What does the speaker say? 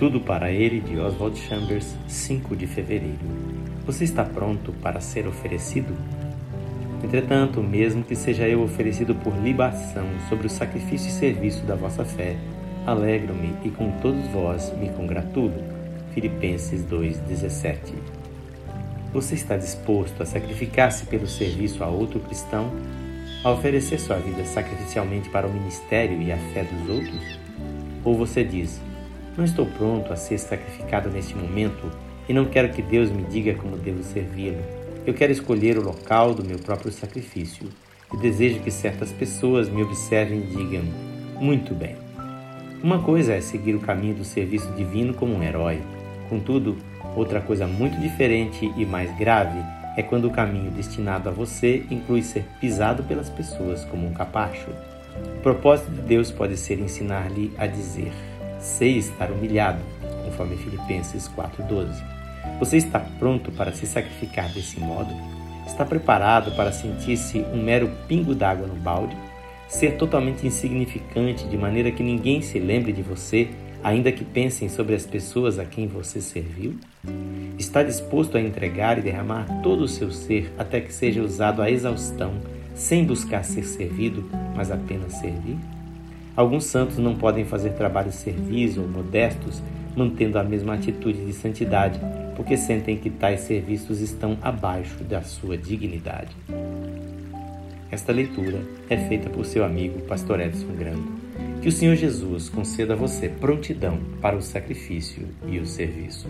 Tudo para Ele, de Oswald Chambers, 5 de fevereiro. Você está pronto para ser oferecido? Entretanto, mesmo que seja eu oferecido por libação sobre o sacrifício e serviço da vossa fé, alegro-me e com todos vós me congratulo. Filipenses 2,17 Você está disposto a sacrificar-se pelo serviço a outro cristão? A oferecer sua vida sacrificialmente para o ministério e a fé dos outros? Ou você diz, não estou pronto a ser sacrificado neste momento e não quero que Deus me diga como devo servi-lo. Eu quero escolher o local do meu próprio sacrifício e desejo que certas pessoas me observem e digam: muito bem. Uma coisa é seguir o caminho do serviço divino como um herói. Contudo, outra coisa muito diferente e mais grave é quando o caminho destinado a você inclui ser pisado pelas pessoas como um capacho. O propósito de Deus pode ser ensinar-lhe a dizer: sei estar humilhado, conforme Filipenses 4:12. Você está pronto para se sacrificar desse modo? Está preparado para sentir-se um mero pingo d'água no balde? Ser totalmente insignificante de maneira que ninguém se lembre de você, ainda que pensem sobre as pessoas a quem você serviu? Está disposto a entregar e derramar todo o seu ser até que seja usado à exaustão, sem buscar ser servido, mas apenas servir? Alguns santos não podem fazer trabalhos servis ou modestos mantendo a mesma atitude de santidade, porque sentem que tais serviços estão abaixo da sua dignidade. Esta leitura é feita por seu amigo Pastor Edson Grando. Que o Senhor Jesus conceda a você prontidão para o sacrifício e o serviço.